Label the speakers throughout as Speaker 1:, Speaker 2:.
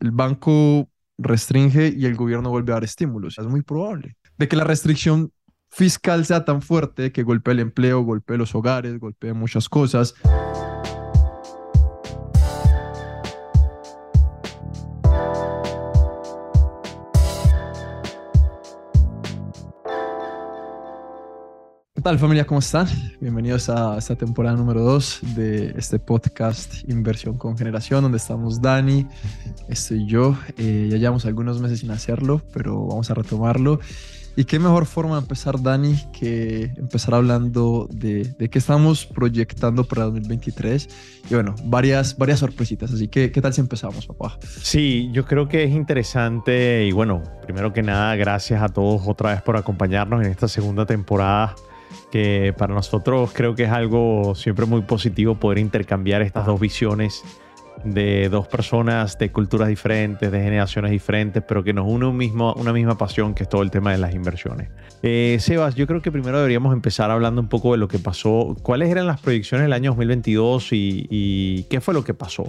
Speaker 1: el banco restringe y el gobierno vuelve a dar estímulos. Es muy probable. De que la restricción fiscal sea tan fuerte que golpee el empleo, golpee los hogares, golpee muchas cosas. Tal familia? ¿Cómo están? Bienvenidos a esta temporada número 2 de este podcast Inversión con Generación, donde estamos Dani, estoy yo. Eh, ya llevamos algunos meses sin hacerlo, pero vamos a retomarlo. Y qué mejor forma de empezar, Dani, que empezar hablando de, de qué estamos proyectando para 2023. Y bueno, varias, varias sorpresitas. Así que, ¿qué tal si empezamos, papá?
Speaker 2: Sí, yo creo que es interesante. Y bueno, primero que nada, gracias a todos otra vez por acompañarnos en esta segunda temporada que para nosotros creo que es algo siempre muy positivo poder intercambiar estas dos visiones de dos personas de culturas diferentes, de generaciones diferentes, pero que nos une un mismo, una misma pasión que es todo el tema de las inversiones. Eh, Sebas, yo creo que primero deberíamos empezar hablando un poco de lo que pasó. ¿Cuáles eran las proyecciones del año 2022 y, y qué fue lo que pasó?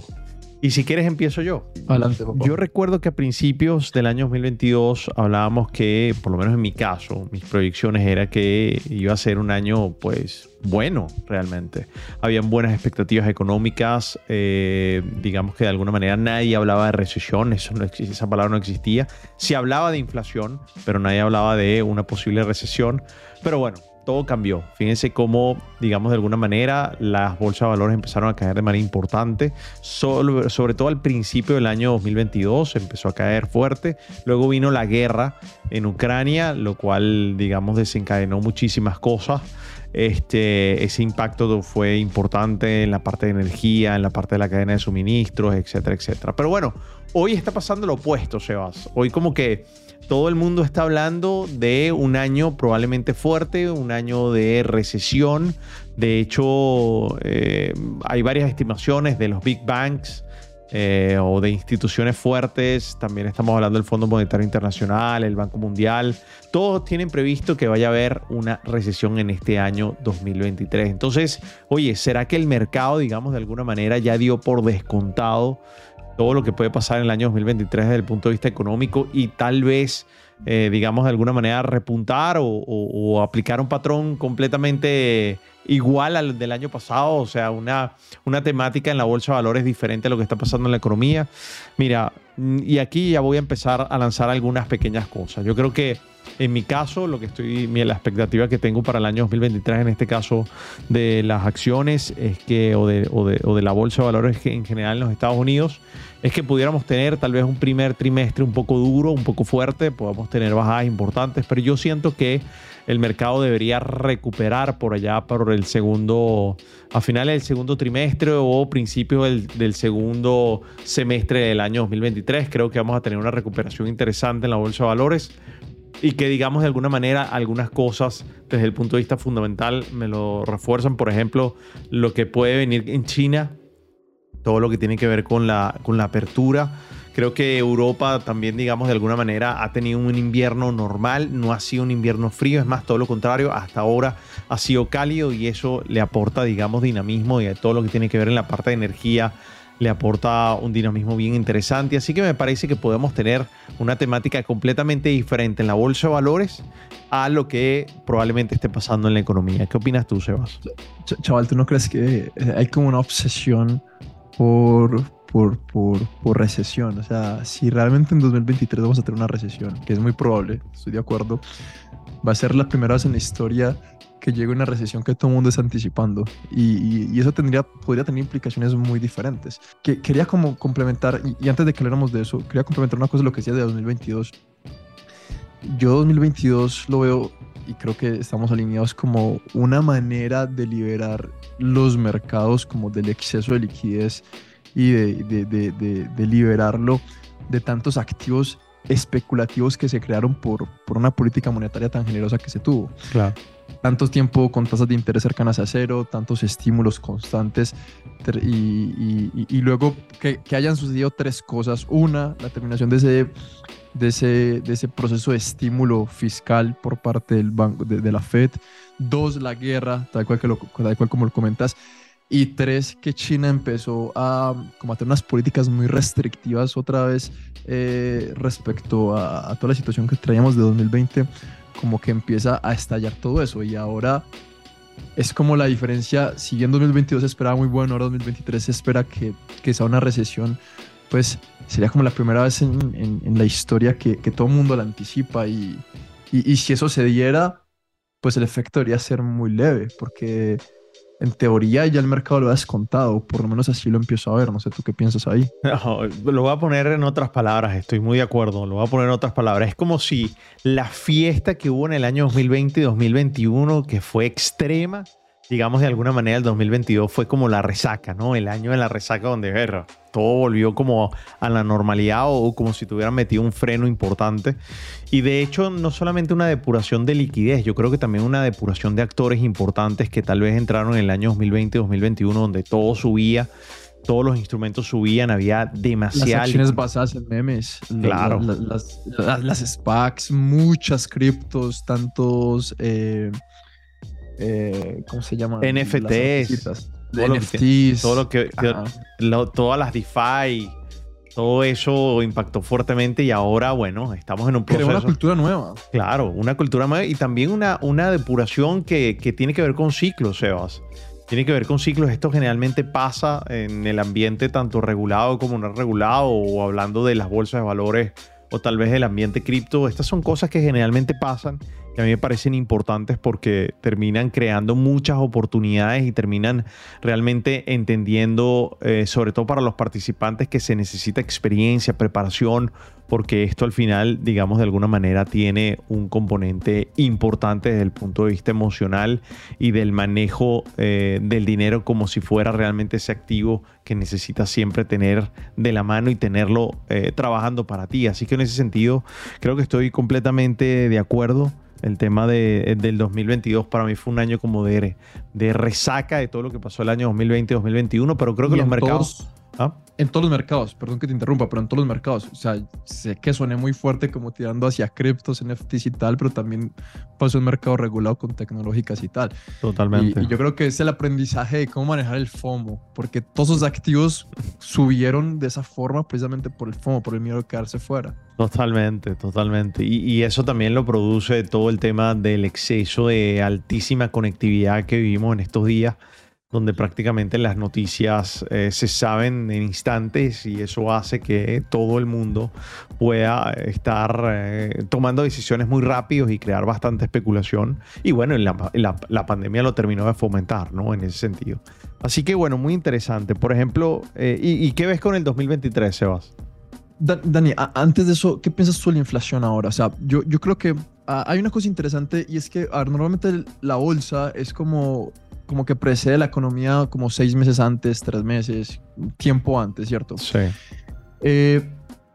Speaker 2: Y si quieres empiezo yo.
Speaker 1: Adelante, papá.
Speaker 2: Yo recuerdo que a principios del año 2022 hablábamos que, por lo menos en mi caso, mis proyecciones era que iba a ser un año, pues, bueno, realmente. Habían buenas expectativas económicas, eh, digamos que de alguna manera nadie hablaba de recesión, eso no existe, esa palabra no existía. Se hablaba de inflación, pero nadie hablaba de una posible recesión. Pero bueno, todo cambió. Fíjense cómo, digamos, de alguna manera las bolsas de valores empezaron a caer de manera importante, sobre, todo al principio del año 2022 empezó a caer fuerte. Luego vino la guerra en Ucrania, lo cual, digamos, desencadenó muchísimas cosas. Este, ese impacto fue importante en la parte de energía, en la parte de la cadena de suministros, etcétera, etcétera. Pero bueno, hoy está pasando lo opuesto, Sebas. Hoy como que todo el mundo está hablando de un año probablemente fuerte, un año de recesión. De hecho, eh, hay varias estimaciones de los big banks eh, o de instituciones fuertes. También estamos hablando del Fondo Monetario Internacional, el Banco Mundial. Todos tienen previsto que vaya a haber una recesión en este año 2023. Entonces, oye, ¿será que el mercado, digamos, de alguna manera ya dio por descontado? Todo lo que puede pasar en el año 2023 desde el punto de vista económico y tal vez, eh, digamos, de alguna manera repuntar o, aplicar un patrón completamente igual al del año pasado, o sea, una, una temática en la bolsa de valores diferente a lo que está pasando en la economía. Mira, y aquí ya voy a empezar a lanzar algunas pequeñas cosas. Yo creo que en mi caso, lo que estoy, la expectativa que tengo para el año 2023, en este caso de las acciones, es que, o de, o de, o de la bolsa de valores en general en los Estados Unidos, es que pudiéramos tener tal vez un primer trimestre un poco duro, un poco fuerte, podamos tener bajadas importantes, pero yo siento que el mercado debería recuperar por allá por el segundo, a finales del segundo trimestre o principios del, del, segundo semestre del año 2023. Creo que vamos a tener una recuperación interesante en la bolsa de valores y que digamos de alguna manera algunas cosas desde el punto de vista fundamental me lo refuerzan. Por ejemplo, lo que puede venir en China todo lo que tiene que ver con la, con la apertura. Creo que Europa también, digamos, de alguna manera ha tenido un invierno normal, no ha sido un invierno frío, es más, todo lo contrario, hasta ahora ha sido cálido y eso le aporta, digamos, dinamismo y todo lo que tiene que ver en la parte de energía le aporta un dinamismo bien interesante. Así que me parece que podemos tener una temática completamente diferente en la bolsa de valores a lo que probablemente esté pasando en la economía. ¿Qué opinas tú, Sebas?
Speaker 1: Chaval, ¿tú no crees que hay como una obsesión por, por, por, por, recesión. O sea, si realmente en 2023 vamos a tener una recesión, que es muy probable, estoy de acuerdo, va a ser la primera vez en la historia que llegue una recesión que todo el mundo está anticipando. Y, y, eso tendría, podría tener implicaciones muy diferentes. Que, quería como complementar, y, y, antes de que habláramos de eso, quería complementar una cosa de lo que decía de 2022. Yo 2022 lo veo y creo que estamos alineados como una manera de liberar los mercados como del exceso de liquidez y de, de, de, de liberarlo de tantos activos especulativos que se crearon por, por una política monetaria tan generosa que se tuvo.
Speaker 2: Claro.
Speaker 1: Tanto tiempo con tasas de interés cercanas a cero, tantos estímulos constantes y, y, y luego que, que, hayan sucedido tres cosas. Una, la terminación de ese de ese, de ese proceso de estímulo fiscal por parte del banco, de, de, la Fed. Dos, la guerra, tal cual, que lo, tal cual como lo comentas. Y tres, que China empezó a, como a tener unas políticas muy restrictivas otra vez eh, respecto a, a, toda la situación que traíamos de 2020, como que empieza a estallar todo eso. Y ahora es como la diferencia, si en 2022 se esperaba muy bueno, ahora 2023 se espera que, que sea una recesión, pues sería como la primera vez en, en, en la historia que, que, todo el mundo la anticipa. Y, y, y si eso se diera, pues el efecto debería ser muy leve, porque en teoría ya el mercado lo ha descontado, por lo menos así lo empiezo a ver, no sé tú qué piensas ahí.
Speaker 2: Lo voy a poner en otras palabras, estoy muy de acuerdo, lo voy a poner en otras palabras. Es como si la fiesta que hubo en el año 2020 y 2021, que fue extrema, digamos de alguna manera el 2022 fue como la resaca, ¿no? El año de la resaca donde todo volvió como a la normalidad o como si tuvieran metido un freno importante. Y de hecho, no solamente una depuración de liquidez, yo creo que también una depuración de actores importantes que tal vez entraron en el año 2020-2021 donde todo subía. Todos los instrumentos subían, había demasiadas.
Speaker 1: Las acciones basadas en memes.
Speaker 2: Claro.
Speaker 1: La, la, las, las, SPACs, muchas criptos, tantos. Eh, eh, ¿Cómo se llama?
Speaker 2: NFTs.
Speaker 1: Todo NFTs.
Speaker 2: todo lo que. Lo, todas las DeFi. Todo eso impactó fuertemente y ahora, bueno, estamos en un proceso.
Speaker 1: Creó una cultura nueva.
Speaker 2: Claro, una cultura nueva y también una, una depuración que, que tiene que ver con ciclos, Sebas tiene que ver con ciclos. Esto generalmente pasa en el ambiente tanto regulado como no regulado o hablando de las bolsas de valores o tal vez el ambiente cripto. Estas son cosas que generalmente pasan que a mí me parecen importantes porque terminan creando muchas oportunidades y terminan realmente entendiendo, eh, sobre todo para los participantes, que se necesita experiencia, preparación, porque esto al final, digamos, de alguna manera tiene un componente importante desde el punto de vista emocional y del manejo eh, del dinero como si fuera realmente ese activo que necesitas siempre tener de la mano y tenerlo eh, trabajando para ti. Así que en ese sentido, creo que estoy completamente de acuerdo. El tema de, del 2022 para mí fue un año como de, de resaca de todo lo que pasó el año 2020-2021, pero creo que los mercados...
Speaker 1: ¿Ah? En todos los mercados, perdón que te interrumpa, pero en todos los mercados. O sea, sé que soné muy fuerte como tirando hacia criptos, NFTs y tal, pero también pasó un mercado regulado con tecnológicas y tal.
Speaker 2: Totalmente.
Speaker 1: Y, y, yo creo que es el aprendizaje de cómo manejar el FOMO, porque todos esos activos subieron de esa forma precisamente por el FOMO, por el miedo de quedarse fuera.
Speaker 2: Totalmente, totalmente. Y, y eso también lo produce todo el tema del exceso de altísima conectividad que vivimos en estos días donde prácticamente las noticias eh, se saben en instantes y eso hace que todo el mundo pueda estar eh, tomando decisiones muy rápidos y crear bastante especulación. Y bueno, la, la, pandemia lo terminó de fomentar, ¿no? En ese sentido. Así que bueno, muy interesante. Por ejemplo, eh, ¿y, ¿y, qué ves con el 2023, Sebas?
Speaker 1: Dani, antes de eso, ¿qué piensas tú de la inflación ahora? O sea, yo, yo creo que ah, hay una cosa interesante y es que a ver, normalmente la bolsa es como como que precede la economía como seis meses antes, tres meses, tiempo antes, ¿cierto?
Speaker 2: Sí.
Speaker 1: Eh,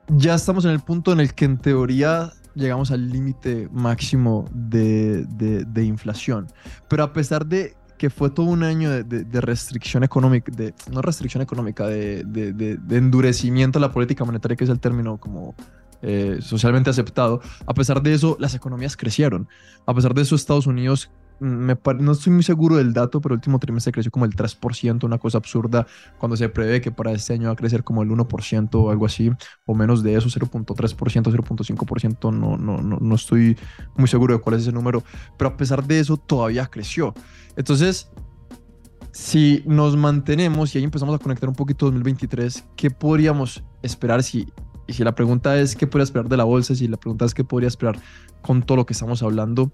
Speaker 1: ya estamos en el punto en el que en teoría llegamos al límite máximo de, de, de, inflación. Pero a pesar de que fue todo un año de, de restricción económica, de, no restricción económica, de, endurecimiento de la política monetaria, que es el término como eh, socialmente aceptado, a pesar de eso, las economías crecieron. A pesar de eso, Estados Unidos no estoy muy seguro del dato, pero el último trimestre creció como el 3%, una cosa absurda, cuando se prevé que para este año va a crecer como el 1% o algo así, o menos de eso, 0.3%, 0.5%, no, no, no, no estoy muy seguro de cuál es ese número, pero a pesar de eso todavía creció. Entonces, si nos mantenemos y ahí empezamos a conectar un poquito 2023, ¿qué podríamos esperar si... Y si la pregunta es qué podría esperar de la bolsa, si la pregunta es qué podría esperar con todo lo que estamos hablando,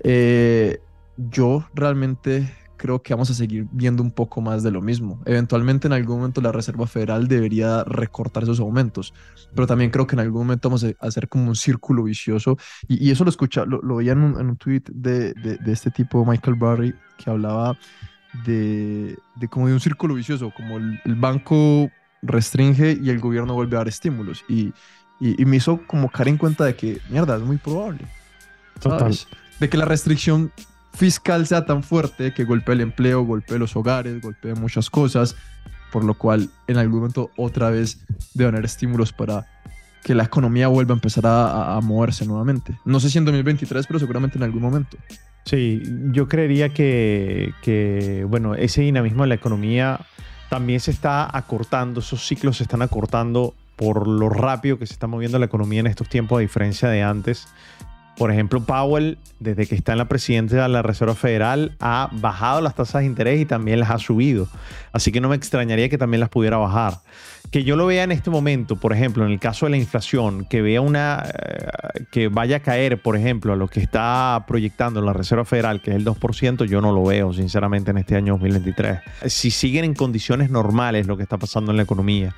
Speaker 1: eh, yo realmente creo que vamos a seguir viendo un poco más de lo mismo. Eventualmente en algún momento la Reserva Federal debería recortar esos aumentos, pero también creo que en algún momento vamos a hacer como un círculo vicioso y, y eso lo escucha, lo, lo veía en un, en un tweet de, de, de, este tipo, Michael Barry, que hablaba de, de como de un círculo vicioso, como el, el, banco restringe y el gobierno vuelve a dar estímulos y, y, y me hizo como caer en cuenta de que, mierda, es muy probable. ¿sabes? Total de que la restricción fiscal sea tan fuerte que golpee el empleo, golpee los hogares, golpee muchas cosas, por lo cual en algún momento otra vez deben haber estímulos para que la economía vuelva a empezar a, moverse nuevamente. No sé si en 2023, pero seguramente en algún momento.
Speaker 2: Sí, yo creería que, que, bueno, ese dinamismo de la economía también se está acortando, esos ciclos se están acortando por lo rápido que se está moviendo la economía en estos tiempos, a diferencia de antes. Por ejemplo, Powell, desde que está en la presidencia de la Reserva Federal, ha bajado las tasas de interés y también las ha subido. Así que no me extrañaría que también las pudiera bajar. Que yo lo vea en este momento, por ejemplo, en el caso de la inflación, que vea una eh, que vaya a caer, por ejemplo, a lo que está proyectando la Reserva Federal, que es el 2%, yo no lo veo, sinceramente, en este año 2023. Si siguen en condiciones normales lo que está pasando en la economía,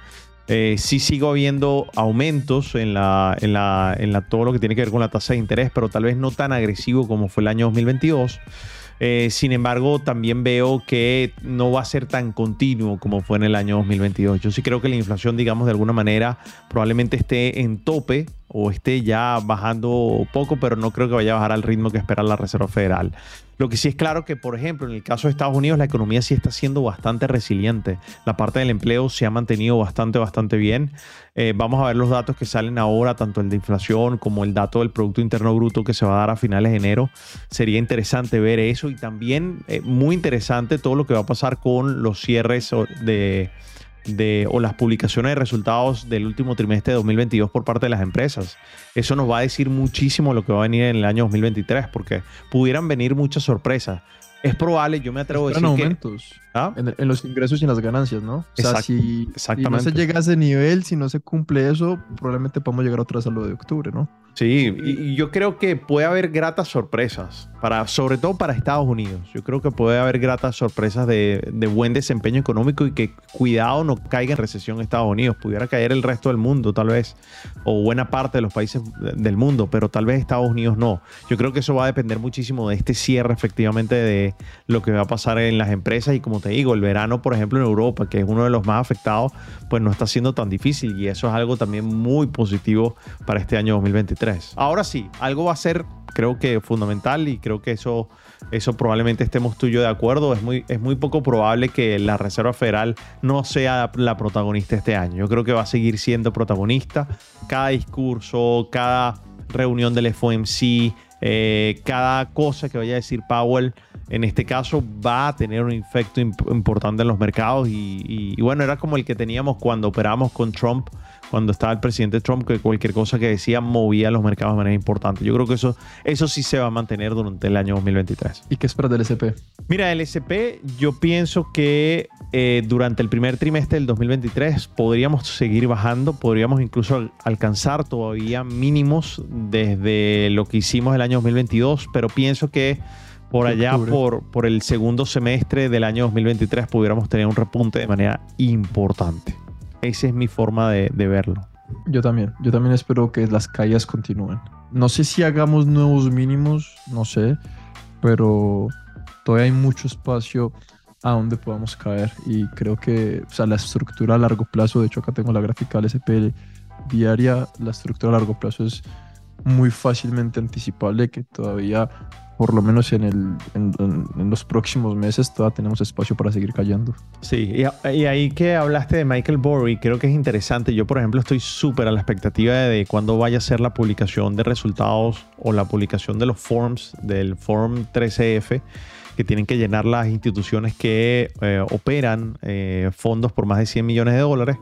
Speaker 2: eh, sí sigo viendo aumentos en, la, en, la, en la, todo lo que tiene que ver con la tasa de interés, pero tal vez no tan agresivo como fue el año 2022. Eh, sin embargo, también veo que no va a ser tan continuo como fue en el año 2022. Yo sí creo que la inflación, digamos, de alguna manera probablemente esté en tope o esté ya bajando poco, pero no creo que vaya a bajar al ritmo que espera la Reserva Federal. Lo que sí es claro que, por ejemplo, en el caso de Estados Unidos, la economía sí está siendo bastante resiliente. La parte del empleo se ha mantenido bastante, bastante bien. Eh, vamos a ver los datos que salen ahora, tanto el de inflación como el dato del Producto Interno Bruto que se va a dar a finales de enero. Sería interesante ver eso y también eh, muy interesante todo lo que va a pasar con los cierres de de, o las publicaciones de resultados del último trimestre de 2022 por parte de las empresas. Eso nos va a decir muchísimo lo que va a venir en el año 2023, porque pudieran venir muchas sorpresas. Es probable, yo me atrevo a decir
Speaker 1: aumentos ¿Ah? en, en, los ingresos y en las ganancias, ¿no? O sea, si, no se llega a ese nivel, si no se cumple eso, probablemente podemos llegar otra vez a lo de octubre, ¿no?
Speaker 2: Sí, y yo creo que puede haber gratas sorpresas, para, sobre todo para Estados Unidos. Yo creo que puede haber gratas sorpresas de, de, buen desempeño económico y que cuidado no caiga en recesión Estados Unidos. Pudiera caer el resto del mundo tal vez, o buena parte de los países del mundo, pero tal vez Estados Unidos no. Yo creo que eso va a depender muchísimo de este cierre efectivamente de lo que va a pasar en las empresas y como te digo, el verano, por ejemplo, en Europa, que es uno de los más afectados, pues no está siendo tan difícil y eso es algo también muy positivo para este año 2023. Ahora sí, algo va a ser, creo que fundamental y creo que eso, eso probablemente estemos tú y yo de acuerdo. Es muy, es muy poco probable que la Reserva Federal no sea la protagonista este año. Yo creo que va a seguir siendo protagonista. Cada discurso, cada reunión del FOMC, eh, cada cosa que vaya a decir Powell en este caso va a tener un efecto importante en los mercados y, bueno, era como el que teníamos cuando operamos con Trump, cuando estaba el presidente Trump, que cualquier cosa que decía movía los mercados de manera importante. Yo creo que eso, eso sí se va a mantener durante el año 2023.
Speaker 1: ¿Y qué esperas del SP?
Speaker 2: Mira, el SP yo pienso que eh, durante el primer trimestre del 2023 podríamos seguir bajando, podríamos incluso alcanzar todavía mínimos desde lo que hicimos el año 2022, pero pienso que por allá, por, por el segundo semestre del año 2023, pudiéramos tener un repunte de manera importante. Esa es mi forma de, verlo.
Speaker 1: Yo también, yo también espero que las caídas continúen. No sé si hagamos nuevos mínimos, no sé, pero todavía hay mucho espacio a donde podamos caer y creo que o sea, la estructura a largo plazo, de hecho acá tengo la gráfica del SPL diaria, la estructura a largo plazo es muy fácilmente anticipable que todavía por lo menos en, el, en, los próximos meses todavía tenemos espacio para seguir cayendo.
Speaker 2: Sí, y, ahí que hablaste de Michael Burry, creo que es interesante. Yo, por ejemplo, estoy súper a la expectativa de, cuándo vaya a ser la publicación de resultados o la publicación de los forms del Form 13F que tienen que llenar las instituciones que eh, operan eh, fondos por más de 100 millones de dólares.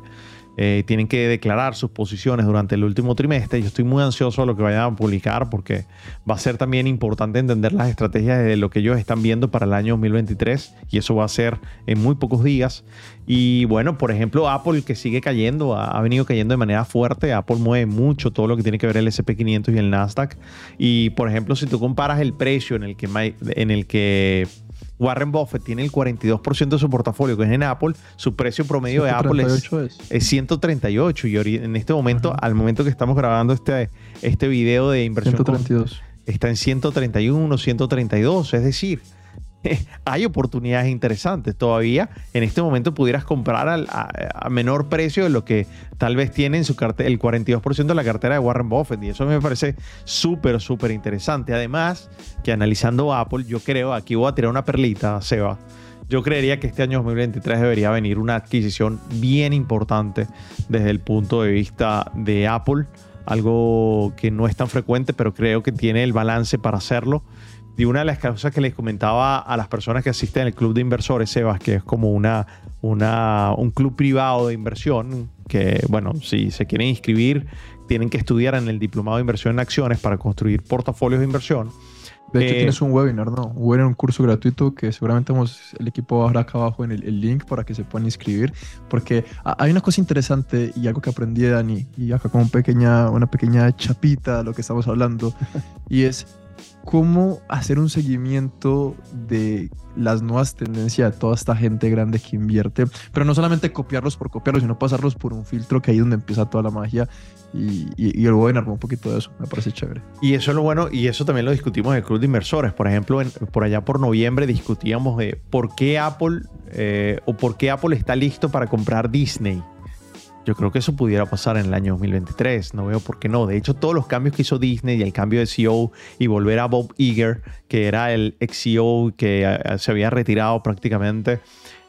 Speaker 2: Eh, tienen que declarar sus posiciones durante el último trimestre. Yo estoy muy ansioso de lo que vayan a publicar porque va a ser también importante entender las estrategias de lo que ellos están viendo para el año 2023 y eso va a ser en muy pocos días. Y bueno, por ejemplo, Apple que sigue cayendo, ha, venido cayendo de manera fuerte. Apple mueve mucho todo lo que tiene que ver el SP500 y el Nasdaq. Y por ejemplo, si tú comparas el precio en el que, en el que Warren Buffett tiene el 42% de su portafolio, que es en Apple. Su precio promedio de Apple es, 138. Y en este momento, al momento que estamos grabando este, este video de inversión,
Speaker 1: 132.
Speaker 2: está en 131, 132. Es decir, hay oportunidades interesantes. Todavía en este momento pudieras comprar a, menor precio de lo que tal vez tiene en su cartera, el 42% de la cartera de Warren Buffett. Y eso me parece súper, súper interesante. Además, que analizando Apple, yo creo, aquí voy a tirar una perlita, Seba. Yo creería que este año 2023 debería venir una adquisición bien importante desde el punto de vista de Apple, algo que no es tan frecuente, pero creo que tiene el balance para hacerlo. Y una de las cosas que les comentaba a las personas que asisten al club de inversores, Sebas, que es como una, una, un club privado de inversión, que bueno, si se quieren inscribir, tienen que estudiar en el diplomado de inversión en acciones para construir portafolios de inversión.
Speaker 1: De hecho, eh, tienes un webinar, ¿no? Un webinar, un curso gratuito que seguramente vamos, el equipo habrá acá abajo en el, link para que se puedan inscribir. Porque hay una cosa interesante y algo que aprendí de Dani, y acá como pequeña, una pequeña chapita de lo que estamos hablando, y es cómo hacer un seguimiento de las nuevas tendencias de toda esta gente grande que invierte, pero no solamente copiarlos por copiarlos, sino pasarlos por un filtro que ahí es donde empieza toda la magia y, y, el webinar un poquito de eso, me parece chévere.
Speaker 2: Y eso es lo bueno, y eso también lo discutimos en el Club de Inversores. Por ejemplo, por allá por noviembre discutíamos de por qué Apple eh, o por qué Apple está listo para comprar Disney. Yo creo que eso pudiera pasar en el año 2023. No veo por qué no. De hecho, todos los cambios que hizo Disney y el cambio de CEO y volver a Bob Iger, que era el ex CEO que eh, se había retirado prácticamente,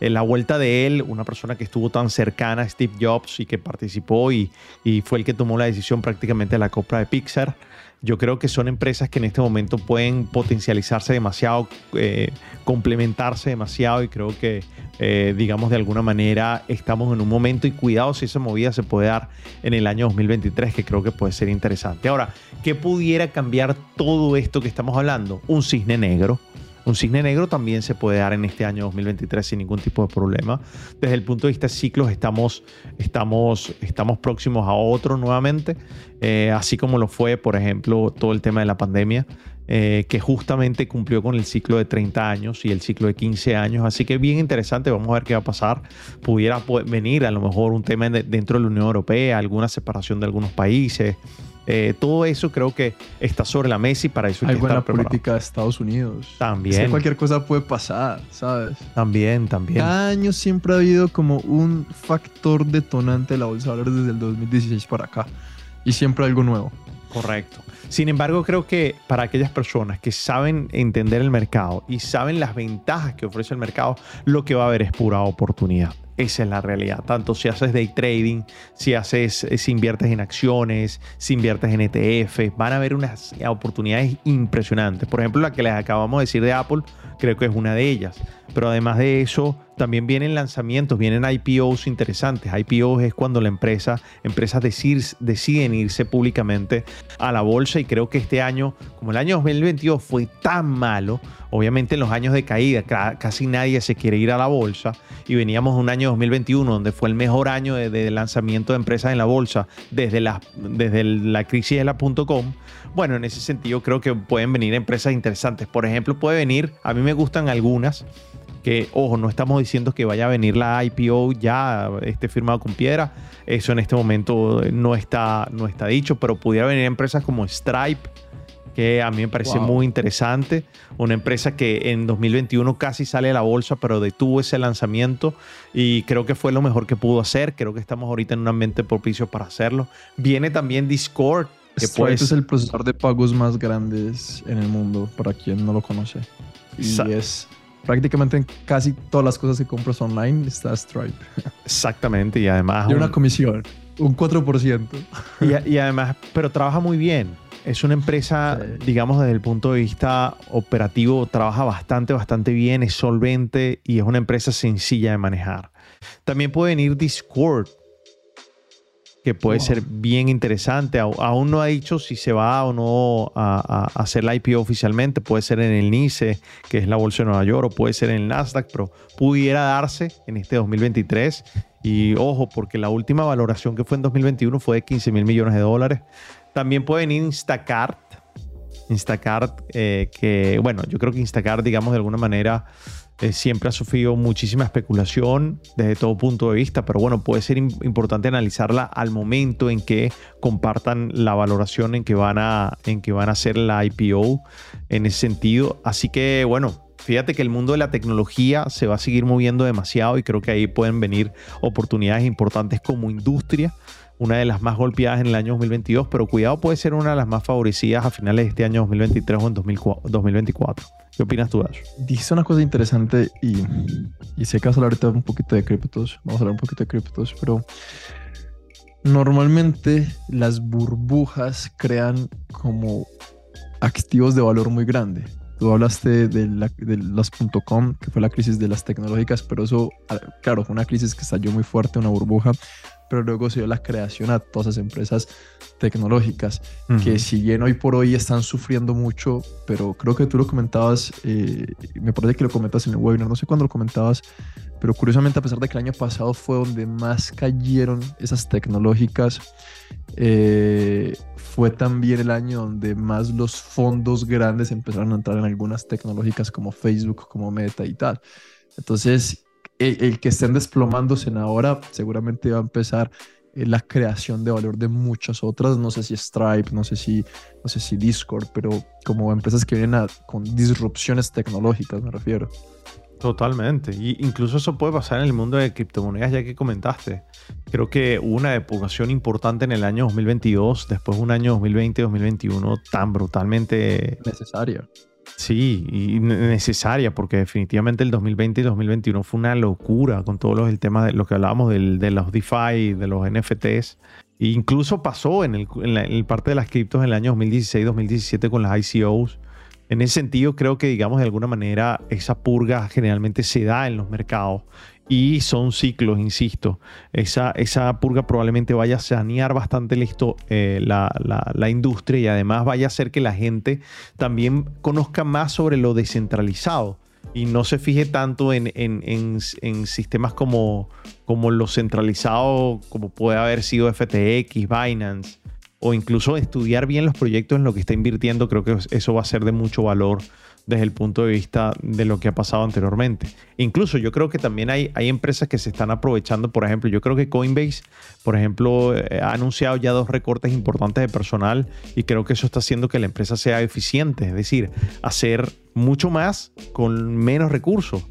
Speaker 2: en la vuelta de él, una persona que estuvo tan cercana a Steve Jobs y que participó y, y fue el que tomó la decisión prácticamente de la compra de Pixar yo creo que son empresas que en este momento pueden potencializarse demasiado, eh, complementarse demasiado y creo que, eh, digamos, de alguna manera estamos en un momento y cuidado si esa movida se puede dar en el año 2023, que creo que puede ser interesante. Ahora, ¿qué pudiera cambiar todo esto que estamos hablando? Un cisne negro un cisne negro también se puede dar en este año 2023 sin ningún tipo de problema. Desde el punto de vista de ciclos estamos, estamos, estamos próximos a otro nuevamente, eh, así como lo fue, por ejemplo, todo el tema de la pandemia. Eh, que justamente cumplió con el ciclo de 30 años y el ciclo de 15 años. Así que bien interesante, vamos a ver qué va a pasar. Pudiera venir a lo mejor un tema dentro de la Unión Europea, alguna separación de algunos países, eh, todo eso creo que está sobre la mesa y para eso
Speaker 1: hay, buena política de Estados Unidos.
Speaker 2: También.
Speaker 1: cualquier cosa puede pasar, ¿sabes?
Speaker 2: También, también.
Speaker 1: Cada año siempre ha habido como un factor detonante de la bolsa de valores desde el 2016 para acá. Y siempre algo nuevo.
Speaker 2: Correcto. Sin embargo, creo que para aquellas personas que saben entender el mercado y saben las ventajas que ofrece el mercado, lo que va a haber es pura oportunidad. Esa es la realidad. Tanto si haces day trading, si haces, eh, si inviertes en acciones, si inviertes en ETF, van a haber unas oportunidades impresionantes. Por ejemplo, la que les acabamos de decir de Apple, creo que es una de ellas. Pero además de eso, también vienen lanzamientos, vienen IPOs interesantes. IPOs es cuando la empresa, empresas deciden irse públicamente a la bolsa y creo que este año, como el año 2022 fue tan malo, obviamente en los años de caída casi nadie se quiere ir a la bolsa y veníamos un año 2021 donde fue el mejor año de, lanzamiento de empresas en la bolsa desde la, desde la crisis de la .com. Bueno, en ese sentido creo que pueden venir empresas interesantes. Por ejemplo, puede venir, a mí me gustan algunas, que, ojo, no estamos diciendo que vaya a venir la IPO ya esté firmado con piedra. Eso en este momento no está, no está dicho, pero pudiera venir empresas como Stripe, que a mí me parece muy interesante. Una empresa que en 2021 casi sale a la bolsa, pero detuvo ese lanzamiento y creo que fue lo mejor que pudo hacer. Creo que estamos ahorita en un ambiente propicio para hacerlo. Viene también Discord.
Speaker 1: Que Stripe es el procesador de pagos más grandes en el mundo, para quien no lo conoce. Y es prácticamente en casi todas las cosas que compras online está Stripe.
Speaker 2: Exactamente, y además...
Speaker 1: Y una comisión, un 4%.
Speaker 2: Y, y, además, pero trabaja muy bien. Es una empresa, digamos, desde el punto de vista operativo, trabaja bastante, bastante bien, es solvente y es una empresa sencilla de manejar. También puede venir Discord, que puede ser bien interesante. Aún no ha dicho si se va o no a, hacer la IPO oficialmente. Puede ser en el NICE, que es la bolsa de Nueva York, o puede ser en el Nasdaq, pero pudiera darse en este 2023. Y ojo, porque la última valoración que fue en 2021 fue de 15 mil millones de dólares. También puede venir Instacart. Instacart, eh, que bueno, yo creo que Instacart, digamos, de alguna manera eh, siempre ha sufrido muchísima especulación desde todo punto de vista, pero bueno, puede ser importante analizarla al momento en que compartan la valoración en que van a, en que van a hacer la IPO en ese sentido. Así que bueno, fíjate que el mundo de la tecnología se va a seguir moviendo demasiado y creo que ahí pueden venir oportunidades importantes como industria una de las más golpeadas en el año 2022, pero cuidado puede ser una de las más favorecidas a finales de este año 2023 o en 2024. ¿Qué opinas tú eso?
Speaker 1: Dijiste una cosa interesante y, y sé que hablar ahorita un poquito de criptos, vamos a hablar un poquito de criptos, pero normalmente las burbujas crean como activos de valor muy grande. Tú hablaste de, la, de las .com, que fue la crisis de las tecnológicas, pero eso, claro, fue una crisis que estalló muy fuerte, una burbuja, pero luego se dio la creación a todas esas empresas tecnológicas que si bien hoy por hoy están sufriendo mucho, pero creo que tú lo comentabas, eh, me parece que lo comentas en el webinar, no sé cuándo lo comentabas, pero curiosamente a pesar de que el año pasado fue donde más cayeron esas tecnológicas, eh, fue también el año donde más los fondos grandes empezaron a entrar en algunas tecnológicas como Facebook, como Meta y tal. Entonces, el, que estén desplomándose en ahora seguramente va a empezar eh, la creación de valor de muchas otras, no sé si Stripe, no sé si, no sé si Discord, pero como empresas que vienen con disrupciones tecnológicas, me refiero.
Speaker 2: Totalmente. Y incluso eso puede pasar en el mundo de criptomonedas, ya que comentaste. Creo que hubo una depuración importante en el año 2022, después de un año 2020-2021 tan brutalmente
Speaker 1: necesaria.
Speaker 2: Sí, y necesaria, porque definitivamente el 2020 y 2021 fue una locura con todo el tema de lo que hablábamos de los DeFi, de los NFTs. E incluso pasó en, el, en, parte de las criptos en el año 2016-2017 con las ICOs. En ese sentido, creo que, digamos, de alguna manera, esa purga generalmente se da en los mercados y son ciclos, insisto. Esa, esa purga probablemente vaya a sanear bastante listo eh, la, la, industria y además vaya a hacer que la gente también conozca más sobre lo descentralizado y no se fije tanto en, en, en, sistemas como, como lo centralizado, como puede haber sido FTX, Binance, o incluso estudiar bien los proyectos en lo que está invirtiendo. Creo que eso va a ser de mucho valor desde el punto de vista de lo que ha pasado anteriormente. Incluso yo creo que también hay, hay empresas que se están aprovechando, por ejemplo, yo creo que Coinbase, por ejemplo, eh, ha anunciado ya dos recortes importantes de personal y creo que eso está haciendo que la empresa sea eficiente, es decir, hacer mucho más con menos recursos.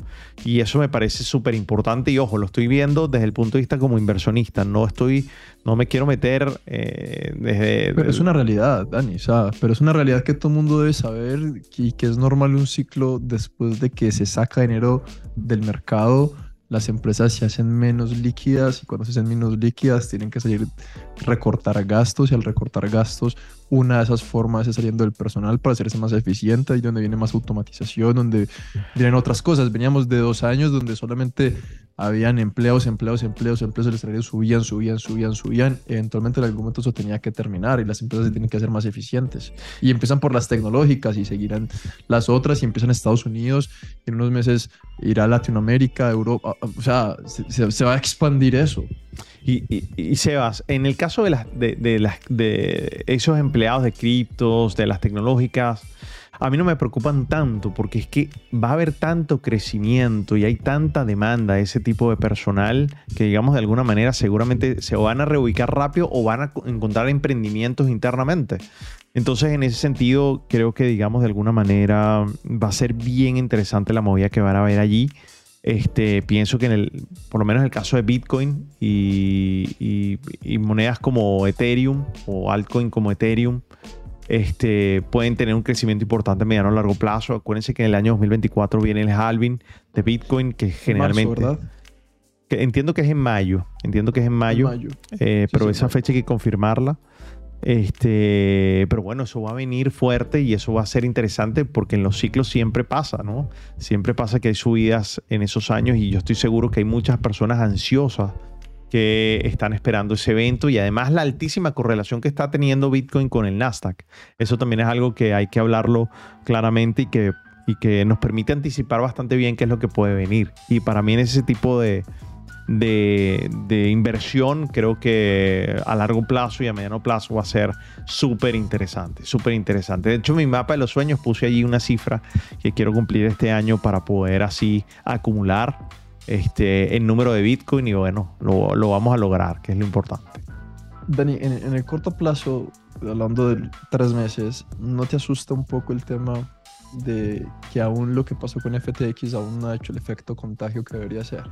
Speaker 2: Y eso me parece súper importante y ojo, lo estoy viendo desde el punto de vista como inversionista. No estoy, no me quiero meter eh, desde...
Speaker 1: Pero es una realidad, Dani, pero es una realidad que todo el mundo debe saber y que es normal un ciclo después de que se saca dinero del mercado las empresas se hacen menos líquidas y cuando se hacen menos líquidas tienen que salir recortar gastos y al recortar gastos una de esas formas es saliendo del personal para hacerse más eficiente y donde viene más automatización, donde vienen otras cosas. Veníamos de dos años donde solamente habían empleos, empleos, empleos, empleos, el salario subían, subían, subían, subían. Eventualmente en algún momento eso tenía que terminar y las empresas se tienen que hacer más eficientes. Y empiezan por las tecnológicas y seguirán las otras y empiezan Estados Unidos y en unos meses irá a Latinoamérica, Europa, o sea, se va a expandir eso.
Speaker 2: Y, Sebas, en el caso de, las, de, las, de esos empleados de criptos, de las tecnológicas, a mí no me preocupan tanto porque es que va a haber tanto crecimiento y hay tanta demanda de ese tipo de personal que digamos de alguna manera seguramente se van a reubicar rápido o van a encontrar emprendimientos internamente. Entonces en ese sentido creo que digamos de alguna manera va a ser bien interesante la movida que van a haber allí. Este, pienso que en el, por lo menos en el caso de Bitcoin y, monedas como Ethereum o altcoin como Ethereum, este, pueden tener un crecimiento importante a mediano o largo plazo. Acuérdense que en el año 2024 viene el halving de Bitcoin, que generalmente... que entiendo que es en mayo, entiendo que es en mayo, eh, pero esa fecha hay que confirmarla. Este, pero bueno, eso va a venir fuerte y eso va a ser interesante porque en los ciclos siempre pasa, ¿no? Siempre pasa que hay subidas en esos años y yo estoy seguro que hay muchas personas ansiosas que están esperando ese evento y además la altísima correlación que está teniendo Bitcoin con el Nasdaq. Eso también es algo que hay que hablarlo claramente y que, y que nos permite anticipar bastante bien qué es lo que puede venir. Y para mí en ese tipo de, de, inversión, creo que a largo plazo y a mediano plazo va a ser súper interesante, súper interesante. De hecho, mi mapa de los sueños puse allí una cifra que quiero cumplir este año para poder así acumular este, el número de Bitcoin y bueno, lo, vamos a lograr, que es lo importante.
Speaker 1: Dani, en, el corto plazo, hablando de tres meses, ¿no te asusta un poco el tema de que aún lo que pasó con FTX aún no ha hecho el efecto contagio que debería ser?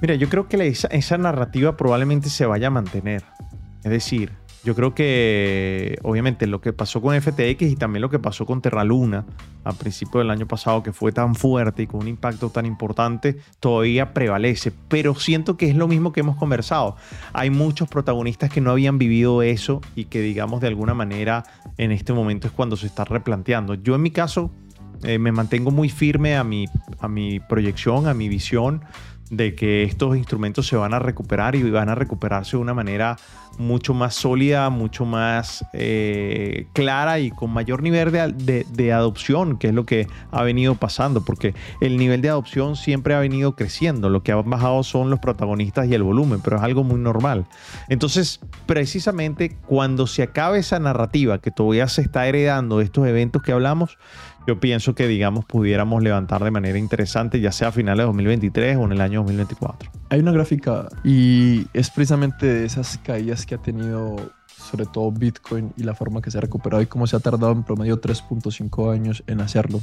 Speaker 2: Mira, yo creo que esa, narrativa probablemente se vaya a mantener. Es decir, yo creo que obviamente lo que pasó con FTX y también lo que pasó con Terra Luna a principio del año pasado, que fue tan fuerte y con un impacto tan importante, todavía prevalece. Pero siento que es lo mismo que hemos conversado. Hay muchos protagonistas que no habían vivido eso y que digamos de alguna manera en este momento es cuando se está replanteando. Yo en mi caso eh, me mantengo muy firme a mi, a mi proyección, a mi visión de que estos instrumentos se van a recuperar y van a recuperarse de una manera mucho más sólida, mucho más eh, clara y con mayor nivel de, adopción, que es lo que ha venido pasando, porque el nivel de adopción siempre ha venido creciendo, lo que ha bajado son los protagonistas y el volumen, pero es algo muy normal. Entonces, precisamente cuando se acabe esa narrativa que todavía se está heredando de estos eventos que hablamos, yo pienso que, digamos, pudiéramos levantar de manera interesante, ya sea a finales de 2023 o en el año 2024.
Speaker 1: Hay una gráfica y es precisamente de esas caídas que ha tenido sobre todo Bitcoin y la forma que se ha recuperado y cómo se ha tardado en promedio 3.5 años en hacerlo.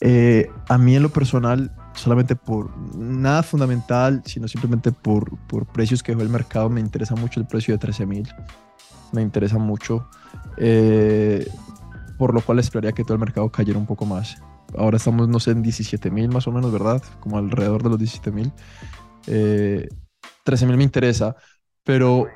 Speaker 1: Eh, a mí en lo personal, solamente por nada fundamental, sino simplemente por, por precios que dejó el mercado, me interesa mucho el precio de 13.000. Me interesa mucho. Eh, por lo cual esperaría que todo el mercado cayera un poco más. Ahora estamos, no sé, en 17 mil más o menos, ¿verdad? Como alrededor de los 17 mil. Eh, 13 mil me interesa, pero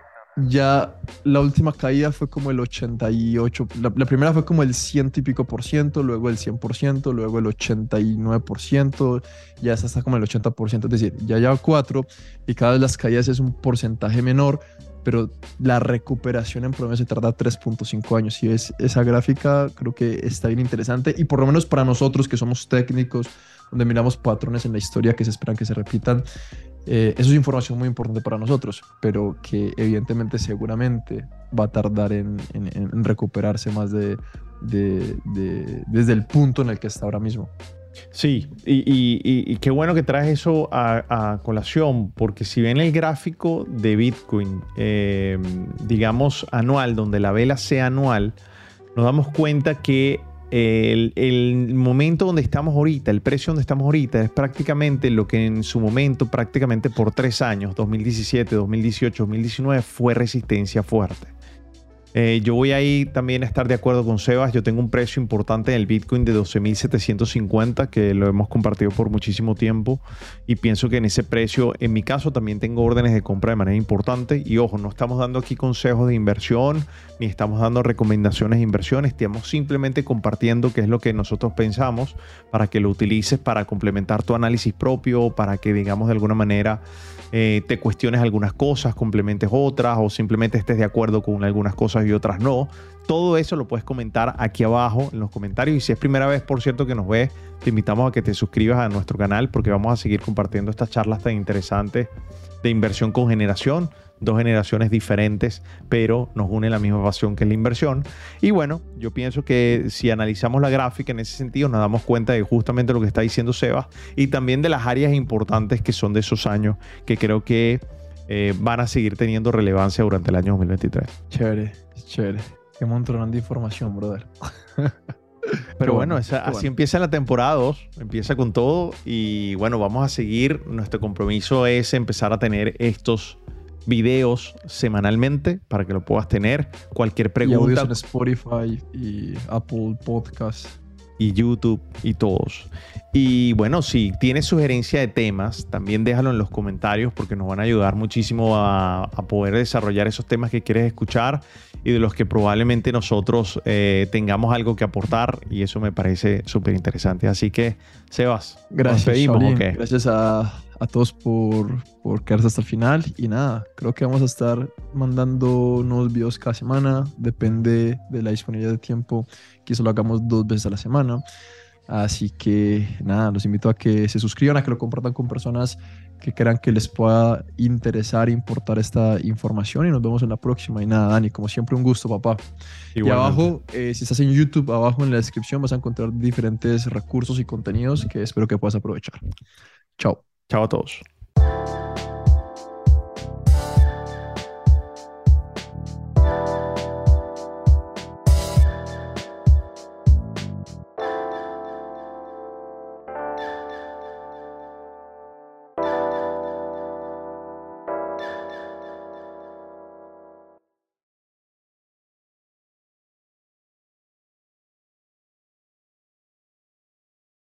Speaker 1: ya la última caída fue como el 88, la, la, primera fue como el 100 y pico por ciento, luego el 100 por ciento, luego el 89 por ciento, ya está como el 80 por ciento, es decir, ya lleva cuatro y cada vez las caídas es un porcentaje menor, pero la recuperación en promedio se tarda 3.5 años. Y es, esa gráfica creo que está bien interesante y por lo menos para nosotros que somos técnicos, donde miramos patrones en la historia que se esperan que se repitan, eh, eso es información muy importante para nosotros, pero que evidentemente seguramente va a tardar en, en, recuperarse más de, de, de, desde el punto en el que está ahora mismo.
Speaker 2: Sí, y, qué bueno que traes eso a, colación, porque si ven el gráfico de Bitcoin, em, digamos anual, donde la vela sea anual, nos damos cuenta que el, el, momento donde estamos ahorita, el precio donde estamos ahorita, es prácticamente lo que en su momento, prácticamente por tres años, 2017, 2018, 2019, fue resistencia fuerte. Eh, yo voy ahí también a estar de acuerdo con Sebas. Yo tengo un precio importante en el Bitcoin de 12.750 que lo hemos compartido por muchísimo tiempo y pienso que en ese precio, en mi caso, también tengo órdenes de compra de manera importante. Y ojo, no estamos dando aquí consejos de inversión ni estamos dando recomendaciones de inversión. Estamos simplemente compartiendo qué es lo que nosotros pensamos para que lo utilices para complementar tu análisis propio, para que, digamos, de alguna manera eh, te cuestiones algunas cosas, complementes otras o simplemente estés de acuerdo con algunas cosas y otras no. Todo eso lo puedes comentar aquí abajo en los comentarios y si es primera vez, por cierto, que nos ves, te invitamos a que te suscribas a nuestro canal porque vamos a seguir compartiendo estas charlas tan interesantes de inversión con generación dos generaciones diferentes, pero nos une la misma pasión que es la inversión. Y bueno, yo pienso que si analizamos la gráfica en ese sentido, nos damos cuenta de justamente lo que está diciendo Sebas y también de las áreas importantes que son de esos años que creo que eh, van a seguir teniendo relevancia durante el año 2023.
Speaker 1: Chévere, chévere. Qué montón de información, brother.
Speaker 2: Pero bueno, así empieza la temporada 2, empieza con todo y bueno, vamos a seguir. Nuestro compromiso es empezar a tener estos videos semanalmente para que lo puedas tener. Cualquier pregunta.
Speaker 1: Y en Spotify y Apple Podcast.
Speaker 2: Y YouTube y todos. Y bueno, si tienes sugerencia de temas, también déjalo en los comentarios porque nos van a ayudar muchísimo a, poder desarrollar esos temas que quieres escuchar y de los que probablemente nosotros eh, tengamos algo que aportar y eso me parece súper interesante. Así que, Sebas,
Speaker 1: gracias. Gracias a a todos por, por quedarse hasta el final. Y nada, creo que vamos a estar mandando nuevos videos cada semana. Depende de la disponibilidad de tiempo. Quizá lo hagamos dos veces a la semana. Así que nada, los invito a que se suscriban, a que lo compartan con personas que crean que les pueda interesar, importar esta información y nos vemos en la próxima. Y nada, Dani, como siempre un gusto, papá. Y abajo, eh, si estás en YouTube, abajo en la descripción vas a encontrar diferentes recursos y contenidos que espero que puedas aprovechar. Chao.
Speaker 2: Chao a todos.